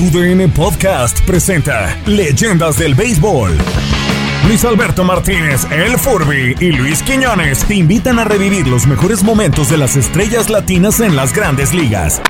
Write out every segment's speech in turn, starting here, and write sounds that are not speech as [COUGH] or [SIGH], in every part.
TUDN Podcast presenta Leyendas del Béisbol. Luis Alberto Martínez, El Furby y Luis Quiñones te invitan a revivir los mejores momentos de las estrellas latinas en las grandes ligas.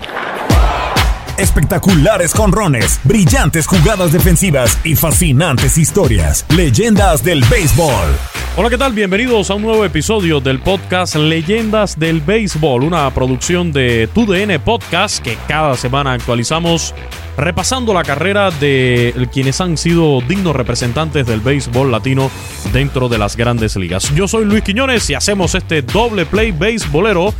Espectaculares jonrones, brillantes jugadas defensivas y fascinantes historias. Leyendas del Béisbol. Hola, ¿qué tal? Bienvenidos a un nuevo episodio del podcast Leyendas del Béisbol, una producción de TUDN Podcast que cada semana actualizamos repasando la carrera de quienes han sido dignos representantes del béisbol latino dentro de las grandes ligas. Yo soy Luis Quiñones y hacemos este doble play béisbolero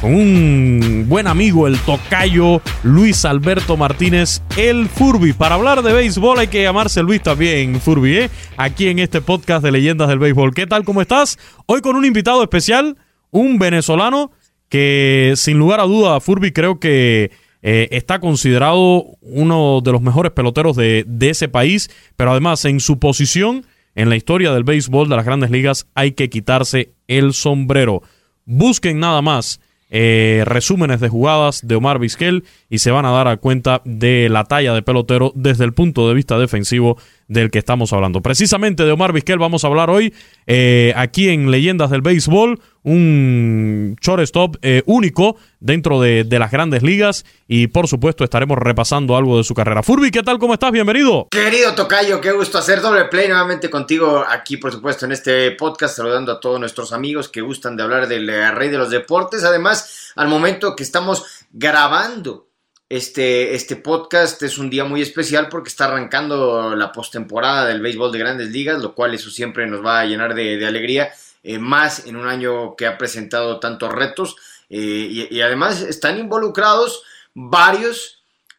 con un buen amigo, el tocayo Luis Alberto Martínez, el Furby. Para hablar de béisbol hay que llamarse Luis también, Furby, ¿eh? aquí en este podcast de leyendas del béisbol. ¿Qué tal? ¿Cómo estás? Hoy con un invitado especial, un venezolano que sin lugar a duda, Furby, creo que eh, está considerado uno de los mejores peloteros de, ese país, pero además en su posición en la historia del béisbol de las grandes ligas hay que quitarse el sombrero. Busquen nada más eh, resúmenes de jugadas de Omar Vizquel y se van a dar a cuenta de la talla de pelotero desde el punto de vista defensivo del que estamos hablando. Precisamente de Omar Vizquel vamos a hablar hoy eh, aquí en Leyendas del Béisbol, un shortstop eh, único dentro de, de, las grandes ligas y por supuesto estaremos repasando algo de su carrera. Furby, ¿qué tal? ¿Cómo estás? Bienvenido. Querido Tocayo, qué gusto hacer doble play nuevamente contigo aquí, por supuesto, en este podcast, saludando a todos nuestros amigos que gustan de hablar del rey de los deportes. Además, al momento que estamos grabando este, este podcast es un día muy especial porque está arrancando la postemporada del béisbol de grandes ligas, lo cual eso siempre nos va a llenar de, alegría, eh, más en un año que ha presentado tantos retos eh, y, además están involucrados varios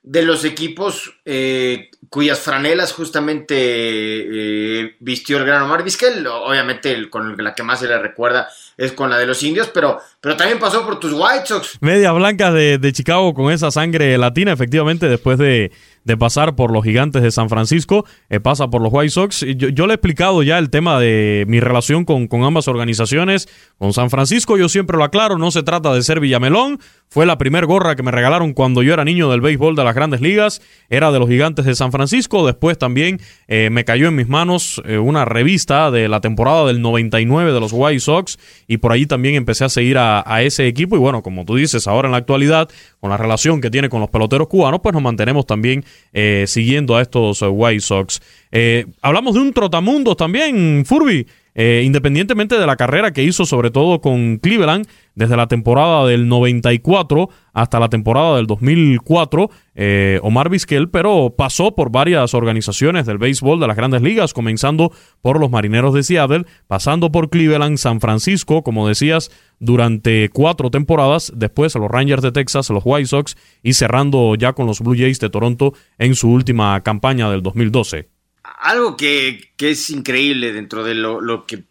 de los equipos eh, cuyas franelas justamente eh, vistió el gran Omar Vizquel. Obviamente con la que más se le recuerda es con la de los indios, pero, pero también pasó por tus White Sox. Media blanca de, de Chicago con esa sangre latina, efectivamente, después de, de pasar por los gigantes de San Francisco, eh, pasa por los White Sox. Yo, yo, le he explicado ya el tema de mi relación con, con, ambas organizaciones. Con San Francisco yo siempre lo aclaro, no se trata de ser Villamelón. Fue la primer gorra que me regalaron cuando yo era niño del béisbol de las grandes ligas. Era de los gigantes de San Francisco. Después también eh, me cayó en mis manos eh, una revista de la temporada del 99 de los White Sox. Y por ahí también empecé a seguir a, a ese equipo. Y bueno, como tú dices, ahora en la actualidad, con la relación que tiene con los peloteros cubanos, pues nos mantenemos también eh, siguiendo a estos White Sox. Eh, hablamos de un trotamundos también, Furby. Eh, independientemente de la carrera que hizo sobre todo con Cleveland desde la temporada del 94 hasta la temporada del 2004, eh, Omar Vizquel, pero pasó por varias organizaciones del béisbol de las grandes ligas, comenzando por los Marineros de Seattle, pasando por Cleveland, San Francisco, como decías, durante cuatro temporadas, después los Rangers de Texas, los White Sox y cerrando ya con los Blue Jays de Toronto en su última campaña del 2012 algo que, que, es increíble dentro de lo, lo que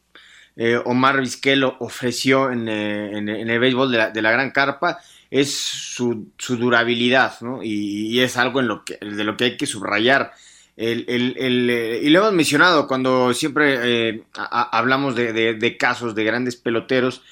eh, Omar Vizquel ofreció en, eh, en, en, el béisbol de la, de la Gran Carpa es su, su durabilidad, ¿no? Y, es algo en lo que, de lo que hay que subrayar. El, el, eh, y lo hemos mencionado cuando siempre hablamos de, de, de, casos de grandes peloteros,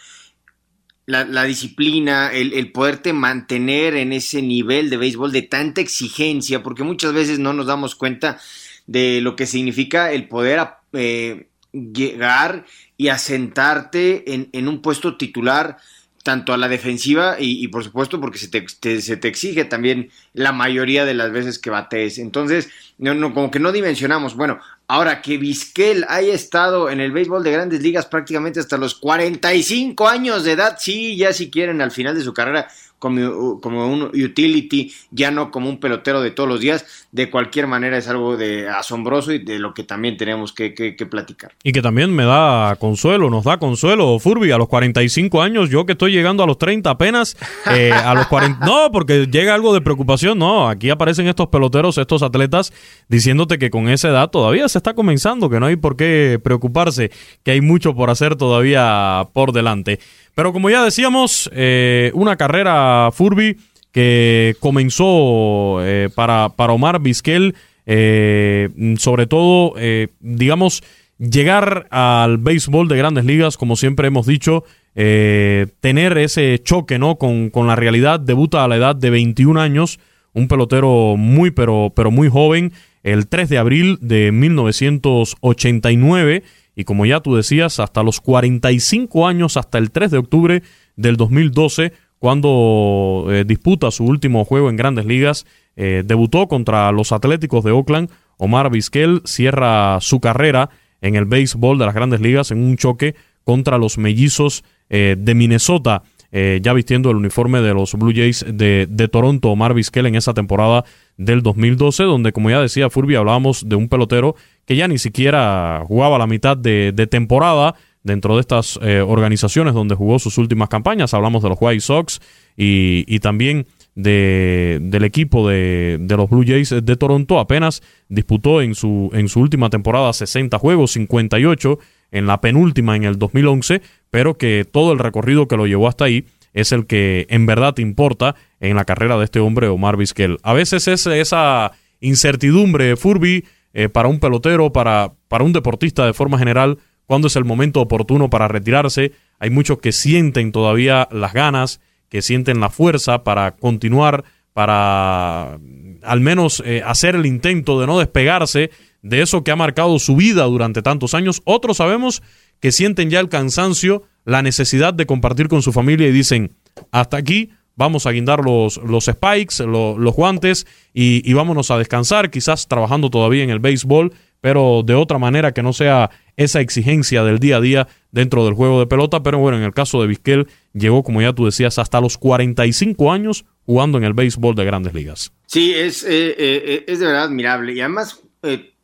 la, la disciplina, el, poderte mantener en ese nivel de béisbol de tanta exigencia, porque muchas veces no nos damos cuenta de lo que significa el poder eh, llegar y asentarte en, en, un puesto titular tanto a la defensiva y, por supuesto porque se te, te, se te, exige también la mayoría de las veces que batees. Entonces, no, no, como que no dimensionamos. Bueno, ahora que Vizquel haya estado en el béisbol de grandes ligas prácticamente hasta los 45 años de edad, sí, ya si quieren al final de su carrera como, como, un utility, ya no como un pelotero de todos los días, de cualquier manera es algo de asombroso y de lo que también tenemos que, que, que platicar. Y que también me da consuelo, nos da consuelo, Furby, a los 45 años, yo que estoy llegando a los 30 apenas, eh, a los 40, no, porque llega algo de preocupación, no, aquí aparecen estos peloteros, estos atletas, diciéndote que con esa edad todavía se está comenzando, que no hay por qué preocuparse, que hay mucho por hacer todavía por delante. Pero como ya decíamos, eh, una carrera Furby que comenzó eh, para, para, Omar Vizquel, eh, sobre todo, eh, digamos, llegar al béisbol de grandes ligas, como siempre hemos dicho, tener ese choque ¿no? con, con la realidad, debuta a la edad de 21 años un pelotero muy, pero, pero muy joven, el 3 de abril de 1989 y como ya tú decías, hasta los 45 años, hasta el 3 de octubre del 2012, cuando eh, disputa su último juego en grandes ligas, eh, debutó contra los Atléticos de Oakland. Omar Vizquel cierra su carrera en el béisbol de las grandes ligas en un choque contra los mellizos eh, de Minnesota. ya vistiendo el uniforme de los Blue Jays de, de Toronto, Omar Vizquel en esa temporada del 2012, donde como ya decía Furby, hablábamos de un pelotero que ya ni siquiera jugaba la mitad de, temporada dentro de estas eh, organizaciones donde jugó sus últimas campañas. Hablamos de los White Sox y, también de, del equipo de, de, los Blue Jays de Toronto. Apenas disputó en su, en su última temporada 60 juegos, 58 en la penúltima en el 2011, pero que todo el recorrido que lo llevó hasta ahí es el que en verdad importa en la carrera de este hombre, Omar Vizquel. A veces es esa incertidumbre, Furby, eh, para un pelotero, para, para un deportista de forma general, cuando es el momento oportuno para retirarse. Hay muchos que sienten todavía las ganas, que sienten la fuerza para continuar, para al menos eh, hacer el intento de no despegarse de eso que ha marcado su vida durante tantos años. Otros sabemos que sienten ya el cansancio, la necesidad de compartir con su familia y dicen, hasta aquí, vamos a guindar los, los spikes, los guantes y, vámonos a descansar, quizás trabajando todavía en el béisbol, pero de otra manera que no sea esa exigencia del día a día dentro del juego de pelota. Pero bueno, en el caso de Vizquel, llegó, como ya tú decías, hasta los 45 años jugando en el béisbol de grandes ligas. Sí, es, eh, eh, es de verdad admirable y además eh,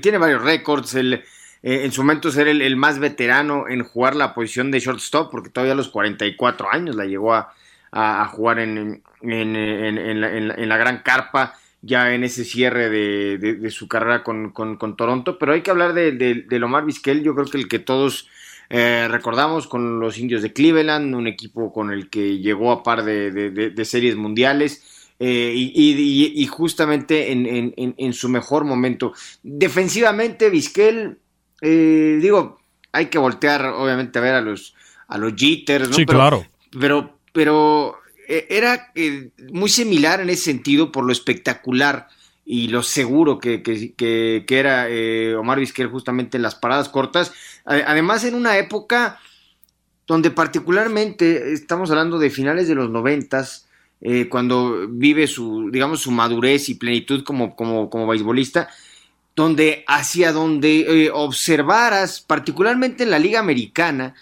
tiene varios récords. en su momento ser el, el, más veterano en jugar la posición de shortstop, porque todavía a los 44 años la llegó a, a, jugar en, en, la, gran carpa ya en ese cierre de, su carrera con, Toronto, pero hay que hablar de, de, Lomar Vizquel, yo creo que el que todos eh, recordamos con los indios de Cleveland, un equipo con el que llegó a par de, series mundiales. Eh, y, justamente en, su mejor momento. Defensivamente, Vizquel, eh, digo, hay que voltear obviamente a ver a los, a los jitters, ¿no? Sí, claro. Pero, pero eh, era eh, muy similar en ese sentido por lo espectacular y lo seguro que, que, era eh, Omar Vizquel justamente en las paradas cortas. Además, en una época donde particularmente estamos hablando de finales de los noventas, cuando vive su, digamos, su madurez y plenitud como, como, como beisbolista, donde hacia donde observaras, particularmente en la Liga Americana,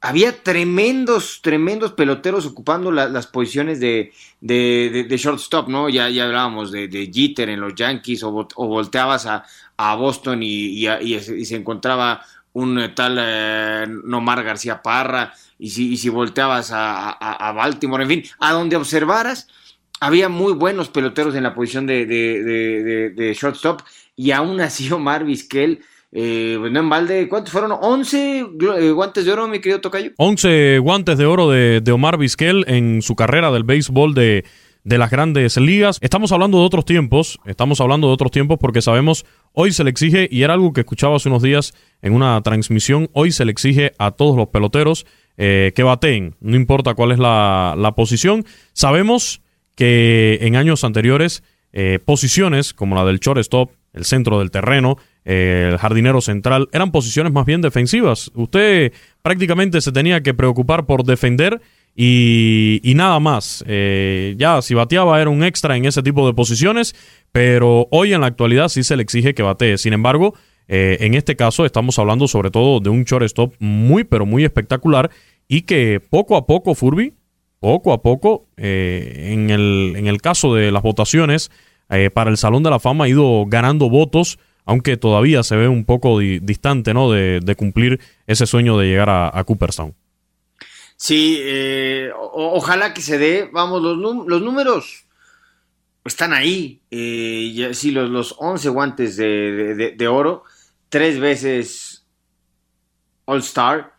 había tremendos, tremendos peloteros ocupando las posiciones de, de, shortstop, ¿no? Ya, ya hablábamos de, Jeter en los Yankees, o, volteabas a, Boston y, se encontraba un tal eh, Nomar García Parra, y si, si volteabas a, Baltimore, en fin, a donde observaras, había muy buenos peloteros en la posición de, shortstop, y aún así Omar Vizquel eh, pues no en balde, ¿cuántos fueron? ¿11 eh, guantes de oro, mi querido Tocayo? 11 guantes de oro de, Omar Vizquel en su carrera del béisbol de, de las grandes ligas. Estamos hablando de otros tiempos, estamos hablando de otros tiempos porque sabemos, hoy se le exige, y era algo que escuchaba hace unos días en una transmisión, hoy se le exige a todos los peloteros eh, que bateen, no importa cuál es la, la posición. Sabemos que en años anteriores, eh, posiciones como la del shortstop, el centro del terreno, el jardinero central, eran posiciones más bien defensivas. Usted prácticamente se tenía que preocupar por defender y, nada más. Eh, ya si bateaba era un extra en ese tipo de posiciones, pero hoy en la actualidad sí se le exige que batee. Sin embargo, eh, en este caso estamos hablando sobre todo de un shortstop muy pero muy espectacular y que poco a poco Furby, poco a poco, eh, en, el, en el caso de las votaciones para el Salón de la Fama ha ido ganando votos aunque todavía se ve un poco distante ¿no? De, cumplir ese sueño de llegar a, Cooperstown. Sí, eh, ojalá que se dé. Vamos, los, los números están ahí. Eh, sí, los, los 11 guantes de, oro, tres veces All Star.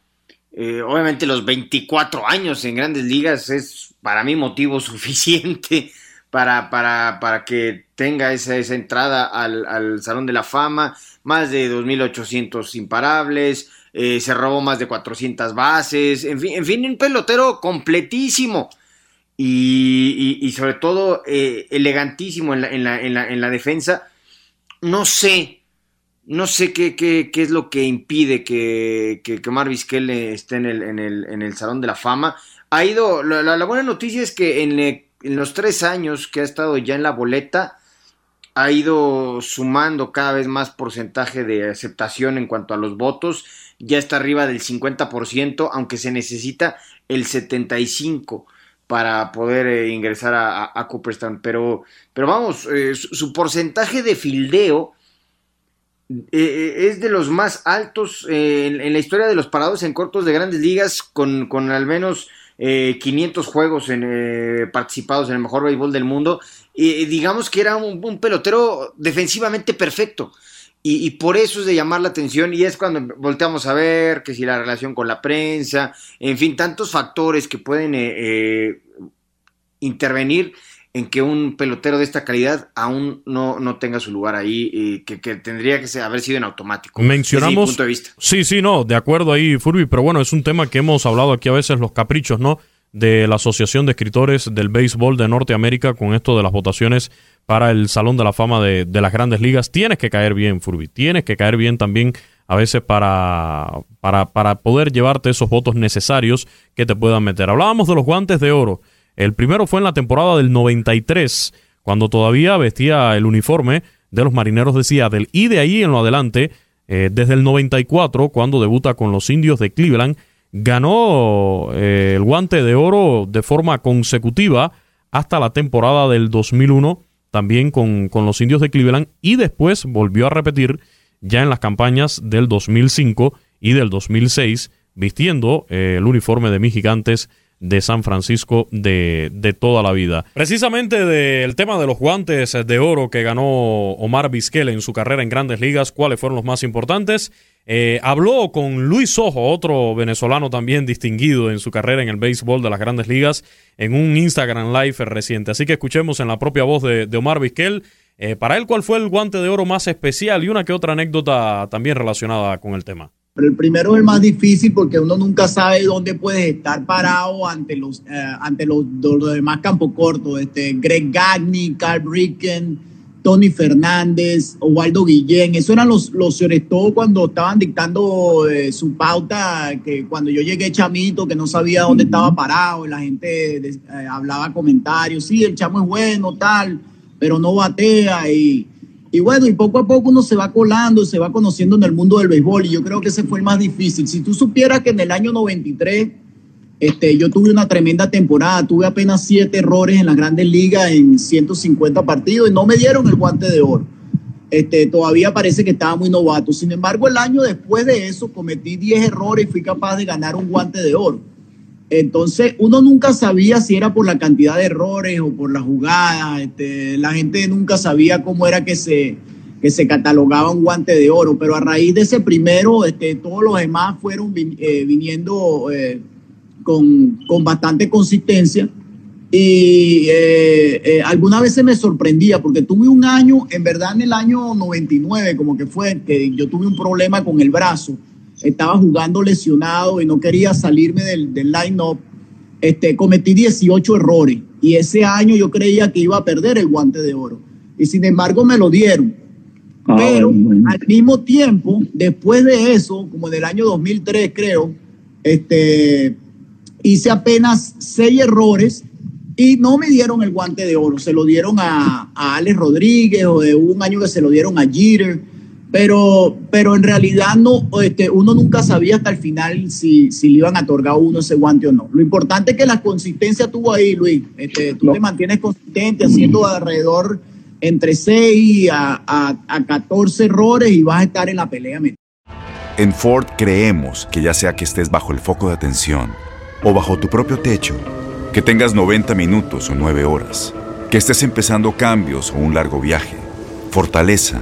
Eh, obviamente los 24 años en grandes ligas es para mí motivo [LAUGHS] suficiente para, para, para que tenga esa, esa entrada al, al, Salón de la Fama, más de 2.800 imparables, eh, se robó más de 400 bases, en fin, en fin, un pelotero completísimo. y, sobre todo eh, elegantísimo en la, en, la, en, la, en la, defensa. No sé, no sé qué, qué, qué es lo que impide que, que, que Vizquel esté en el, el, en el Salón de la Fama. Ha ido, la, buena noticia es que en, en los tres años que ha estado ya en la boleta, ha ido sumando cada vez más porcentaje de aceptación en cuanto a los votos, ya está arriba del 50%, aunque se necesita el 75% para poder eh, ingresar a, a, Cooperstown. Pero, pero vamos, eh, su, porcentaje de fildeo eh, es de los más altos en, la historia de los parados en cortos de grandes ligas, con, con al menos 500 juegos en, participados en el mejor béisbol del mundo. Y digamos que era un, pelotero defensivamente perfecto. Y, por eso es de llamar la atención y es cuando volteamos a ver que si la relación con la prensa, en fin, tantos factores que pueden eh, eh, intervenir en que un pelotero de esta calidad aún no, no tenga su lugar ahí y que, tendría que haber sido en automático. Mencionamos. punto de vista. Sí, sí, no, de acuerdo ahí, Furby, pero bueno, es un tema que hemos hablado aquí a veces, los caprichos, ¿no? De la Asociación de Escritores del Béisbol de Norteamérica con esto de las votaciones para el Salón de la Fama de, las grandes ligas. Tienes que caer bien, Furby. Tienes que caer bien también a veces para, para, para poder llevarte esos votos necesarios que te puedan meter. Hablábamos de los guantes de oro. El primero fue en la temporada del 93, cuando todavía vestía el uniforme de los marineros de Seattle. Y de ahí en lo adelante, eh, desde el 94, cuando debuta con los indios de Cleveland, ganó eh, el guante de oro de forma consecutiva hasta la temporada del 2001 también con, los indios de Cleveland y después volvió a repetir ya en las campañas del 2005 y del 2006 vistiendo eh, el uniforme de mis gigantes de San Francisco de, de, toda la vida. Precisamente del tema de los guantes de oro que ganó Omar Vizquel en su carrera en grandes ligas, cuáles fueron los más importantes. Eh, habló con Luis Ojo, otro venezolano también distinguido en su carrera en el béisbol de las grandes ligas, en un Instagram Live reciente. Así que escuchemos en la propia voz de, Omar Vizquel. Eh, para él, ¿cuál fue el guante de oro más especial y una que otra anécdota también relacionada con el tema? Pero el primero es el más difícil porque uno nunca sabe dónde puedes estar parado ante los, eh, ante los, demás campos cortos. Este, Greg Gagne, Carl Bricken, Tony Fernández, Oswaldo Guillén. Esos eran los, los sobre todo cuando estaban dictando eh, su pauta, que cuando yo llegué chamito, que no sabía dónde estaba parado, y la gente eh, hablaba comentarios, sí, el chamo es bueno, tal, pero no batea y y bueno, y poco a poco uno se va colando, se va conociendo en el mundo del béisbol y yo creo que ese fue el más difícil. Si tú supieras que en el año 93 este, yo tuve una tremenda temporada, tuve apenas siete errores en las grandes ligas en 150 partidos y no me dieron el guante de oro. Este, todavía parece que estaba muy novato. Sin embargo, el año después de eso cometí 10 errores y fui capaz de ganar un guante de oro. Entonces, uno nunca sabía si era por la cantidad de errores o por la jugada. Este, la gente nunca sabía cómo era que se, que se catalogaba un guante de oro. Pero a raíz de ese primero, este, todos los demás fueron eh, viniendo eh, con, con, bastante consistencia. Y eh, algunas veces me sorprendía porque tuve un año, en verdad en el año 99, como que fue, que yo tuve un problema con el brazo estaba jugando lesionado y no quería salirme del, del line-up, este, cometí 18 errores y ese año yo creía que iba a perder el guante de oro. Y sin embargo me lo dieron. Ah, Pero al mismo tiempo, después de eso, como del año 2003 creo, este, hice apenas seis errores y no me dieron el guante de oro, se lo dieron a, a Alex Rodríguez o de un año que se lo dieron a Jeter pero, pero en realidad no, este, uno nunca sabía hasta el final si, si le iban a otorgar a uno ese guante o no. Lo importante es que la consistencia tuvo ahí, Luis. Este, tú te mantienes consistente haciendo alrededor entre 6 a, a, a 14 errores y vas a estar en la pelea. En Ford creemos que ya sea que estés bajo el foco de atención o bajo tu propio techo, que tengas 90 minutos o 9 horas, que estés empezando cambios o un largo viaje, fortaleza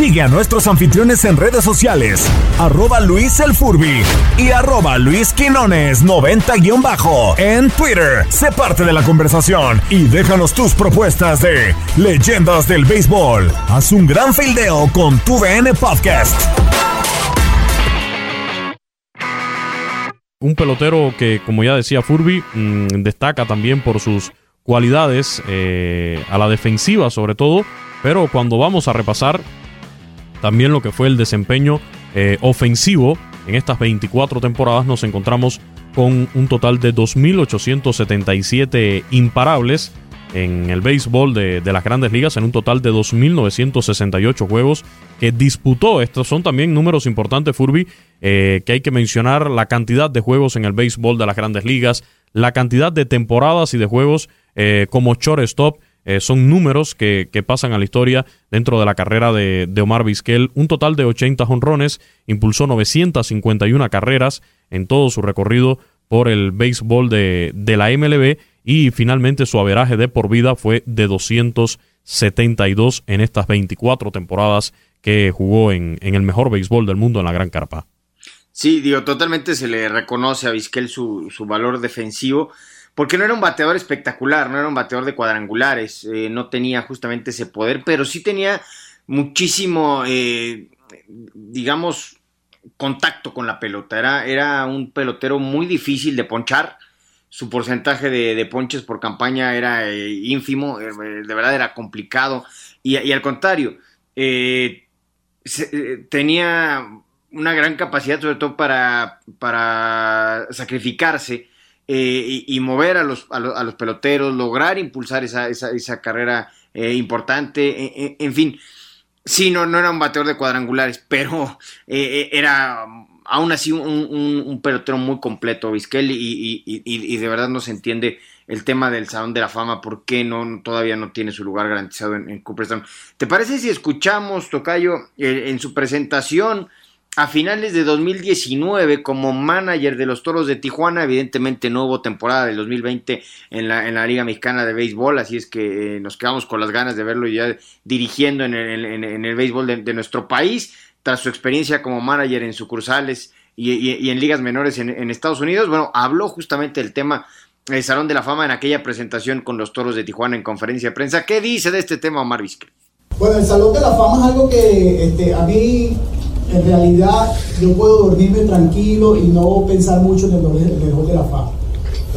Sigue a nuestros anfitriones en redes sociales, arroba Luis El Furby y arroba Luis Quinones 90-bajo en Twitter. Sé parte de la conversación y déjanos tus propuestas de leyendas del béisbol. Haz un gran fildeo con tu VN Podcast. Un pelotero que, como ya decía Furby, mm, destaca también por sus cualidades eh, a la defensiva sobre todo, pero cuando vamos a repasar también lo que fue el desempeño eh, ofensivo en estas 24 temporadas nos encontramos con un total de 2.877 imparables en el béisbol de, las grandes ligas en un total de 2.968 juegos que disputó. Estos son también números importantes, Furby, eh, que hay que mencionar la cantidad de juegos en el béisbol de las grandes ligas, la cantidad de temporadas y de juegos eh, como shortstop. Eh, son números que, pasan a la historia dentro de la carrera de, Omar Vizquel. Un total de 80 honrones, impulsó 951 carreras en todo su recorrido por el béisbol de, la MLB y finalmente su averaje de por vida fue de 272 en estas 24 temporadas que jugó en, el mejor béisbol del mundo en la Gran Carpa. Sí, digo, totalmente se le reconoce a Vizquel su, su valor defensivo porque no era un bateador espectacular, no era un bateador de cuadrangulares, eh, no tenía justamente ese poder, pero sí tenía muchísimo, eh, digamos, contacto con la pelota. Era, era, un pelotero muy difícil de ponchar. Su porcentaje de, ponches por campaña era eh, ínfimo, de verdad era complicado. Y, al contrario, tenía una gran capacidad, sobre todo para, para sacrificarse eh, y, mover a los, a, los, peloteros, lograr impulsar esa, esa, carrera eh, importante, e, e, en, fin. Sí, no, no era un bateador de cuadrangulares, [LAUGHS] pero eh, era aún así un, pelotero muy completo, Vizquel, y, y, de verdad no se entiende el tema del Salón de la Fama, por qué no, todavía no tiene su lugar garantizado en, en Cooperstown. ¿Te parece si escuchamos, Tocayo, en su presentación a finales de 2019 como manager de los Toros de Tijuana. Evidentemente no hubo temporada del 2020 en la, en la Liga Mexicana de Béisbol, así es que eh, nos quedamos con las ganas de verlo ya dirigiendo en el, en, el béisbol de, nuestro país, tras su experiencia como manager en sucursales y, en ligas menores en, Estados Unidos. Bueno, habló justamente del tema del Salón de la Fama en aquella presentación con los Toros de Tijuana en conferencia de prensa. ¿Qué dice de este tema Omar Vizquel? Bueno, el Salón de la Fama es algo que este, a mí en realidad yo puedo dormirme tranquilo y no pensar mucho en el, mejor de la Fama.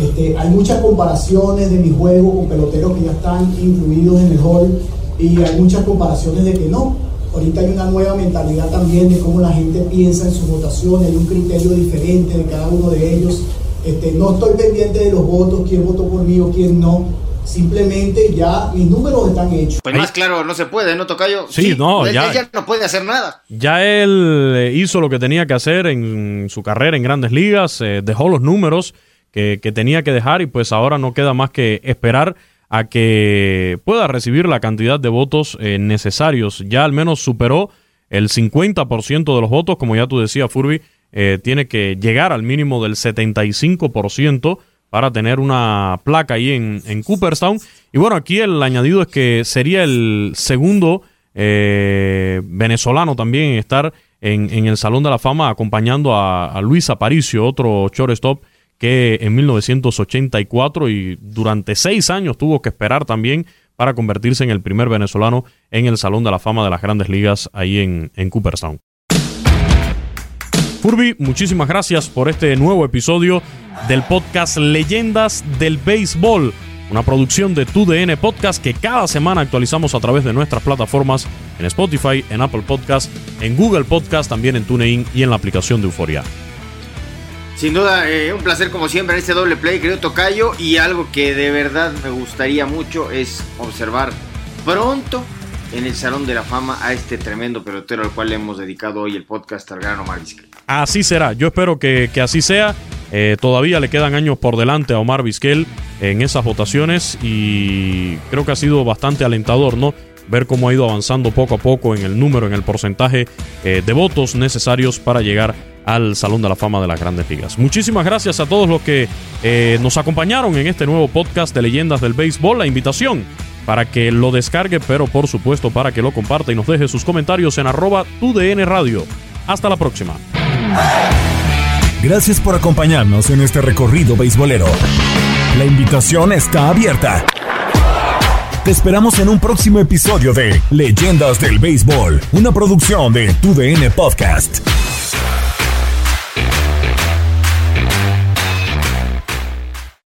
Este, hay muchas comparaciones de mi juego con peloteros que ya están incluidos en el hall y hay muchas comparaciones de que no. Ahorita hay una nueva mentalidad también de cómo la gente piensa en sus votaciones, hay un criterio diferente de cada uno de ellos. Este, no estoy pendiente de los votos, quién votó por mí o quién no Simplemente ya mis números están hechos. Pues más claro, no se puede, ¿no, Tocayo? Sí, no, ya, ya no puede hacer nada. Ya él eh, hizo lo que tenía que hacer en su carrera en grandes ligas, eh, dejó los números que, tenía que dejar y pues ahora no queda más que esperar a que pueda recibir la cantidad de votos eh, necesarios. Ya al menos superó el 50% de los votos, como ya tú decías, Furby, tiene que llegar al mínimo del 75% para tener una placa ahí en, Cooperstown. Y bueno, aquí el añadido es que sería el segundo eh, venezolano también en estar en, el Salón de la Fama acompañando a, Luis Aparicio, otro shortstop que en 1984 y durante seis años tuvo que esperar también para convertirse en el primer venezolano en el Salón de la Fama de las Grandes Ligas ahí en, en Cooperstown. Furby, muchísimas gracias por este nuevo episodio del podcast Leyendas del Béisbol, una producción de TUDN Podcast que cada semana actualizamos a través de nuestras plataformas en Spotify, en Apple Podcast, en Google Podcast, también en TuneIn y en la aplicación de Euforia. Sin duda, eh, un placer como siempre en este doble play, querido Tocayo, y algo que de verdad me gustaría mucho es observar pronto en el Salón de la Fama a este tremendo pelotero al cual le hemos dedicado hoy el podcast al gran Omar Vizquel. Así será, yo espero que, así sea. Eh, todavía le quedan años por delante a Omar Vizquel en esas votaciones y creo que ha sido bastante alentador, ¿no? Ver cómo ha ido avanzando poco a poco en el número, en el porcentaje eh, de votos necesarios para llegar al Salón de la Fama de las Grandes Ligas. Muchísimas gracias a todos los que eh, nos acompañaron en este nuevo podcast de Leyendas del Béisbol. La invitación para que lo descargue, pero por supuesto para que lo comparta y nos deje sus comentarios en arroba TUDN Radio. Hasta la próxima. Gracias por acompañarnos en este recorrido beisbolero. La invitación está abierta. Te esperamos en un próximo episodio de Leyendas del Béisbol, una producción de TUDN Podcast.